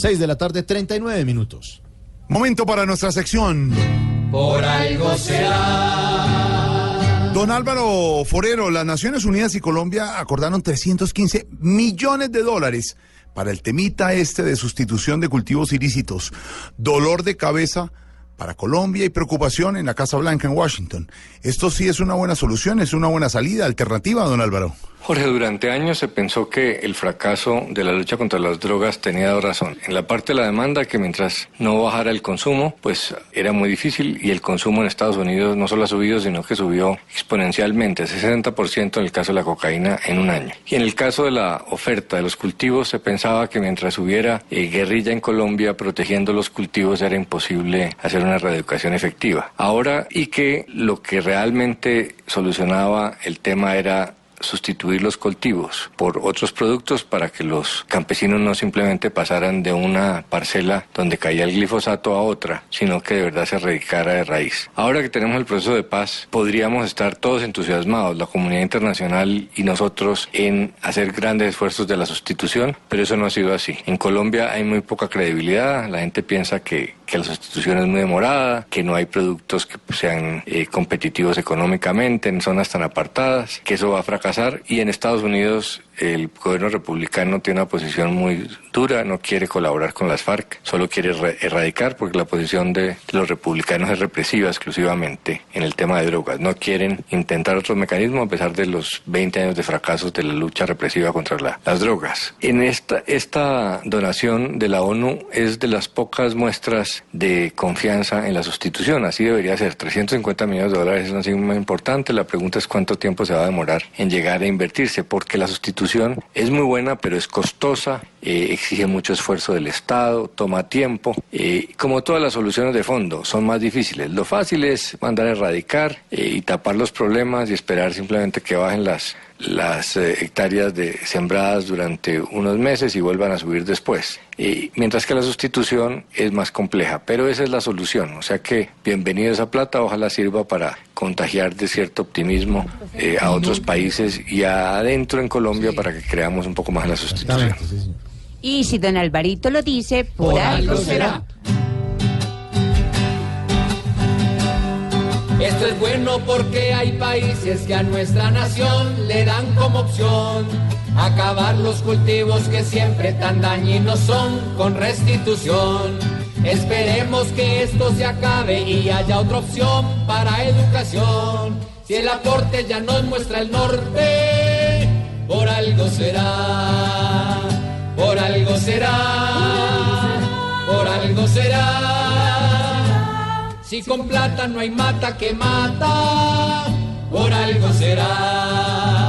6 de la tarde, 39 minutos. Momento para nuestra sección. Por algo será. Don Álvaro Forero, las Naciones Unidas y Colombia acordaron 315 millones de dólares para el temita este de sustitución de cultivos ilícitos. Dolor de cabeza para Colombia y preocupación en la Casa Blanca en Washington. Esto sí es una buena solución, es una buena salida, alternativa, don Álvaro. Jorge, durante años se pensó que el fracaso de la lucha contra las drogas tenía razones. En la parte de la demanda, que mientras no bajara el consumo, pues era muy difícil y el consumo en Estados Unidos no solo ha subido, sino que subió exponencialmente, 60% en el caso de la cocaína en un año. Y en el caso de la oferta de los cultivos, se pensaba que mientras hubiera eh, guerrilla en Colombia protegiendo los cultivos era imposible hacer una reeducación efectiva. Ahora, y que lo que realmente solucionaba el tema era sustituir los cultivos por otros productos para que los campesinos no simplemente pasaran de una parcela donde caía el glifosato a otra, sino que de verdad se erradicara de raíz. Ahora que tenemos el proceso de paz, podríamos estar todos entusiasmados, la comunidad internacional y nosotros, en hacer grandes esfuerzos de la sustitución, pero eso no ha sido así. En Colombia hay muy poca credibilidad, la gente piensa que, que la sustitución es muy demorada, que no hay productos que sean eh, competitivos económicamente en zonas tan apartadas, que eso va a fracasar. Y en Estados Unidos el gobierno republicano tiene una posición muy dura, no quiere colaborar con las FARC, solo quiere erradicar porque la posición de los republicanos es represiva exclusivamente en el tema de drogas. No quieren intentar otro mecanismo a pesar de los 20 años de fracasos de la lucha represiva contra las drogas. En esta, esta donación de la ONU es de las pocas muestras de confianza en la sustitución. Así debería ser. 350 millones de dólares es una suma importante. La pregunta es cuánto tiempo se va a demorar en llegar a invertirse porque la sustitución es muy buena, pero es costosa, eh, exige mucho esfuerzo del Estado, toma tiempo. Eh, como todas las soluciones de fondo, son más difíciles. Lo fácil es mandar a erradicar eh, y tapar los problemas y esperar simplemente que bajen las, las hectáreas de sembradas durante unos meses y vuelvan a subir después. mientras que la sustitución es más compleja, pero esa es la solución. O sea que bienvenido esa plata, ojalá sirva para contagiar de cierto optimismo a otros países y adentro en Colombia para que creamos un poco más la sustitución. Y si don Alvarito lo dice, por, algo será. Esto es bueno porque hay países que a nuestra nación le dan como opción acabar los cultivos que siempre tan dañinos son con restitución. Esperemos que esto se acabe y haya otra opción para educación. Si el aporte ya nos muestra el norte, por algo será. Será, por algo será. Si con plata no hay mata que mata, por algo será.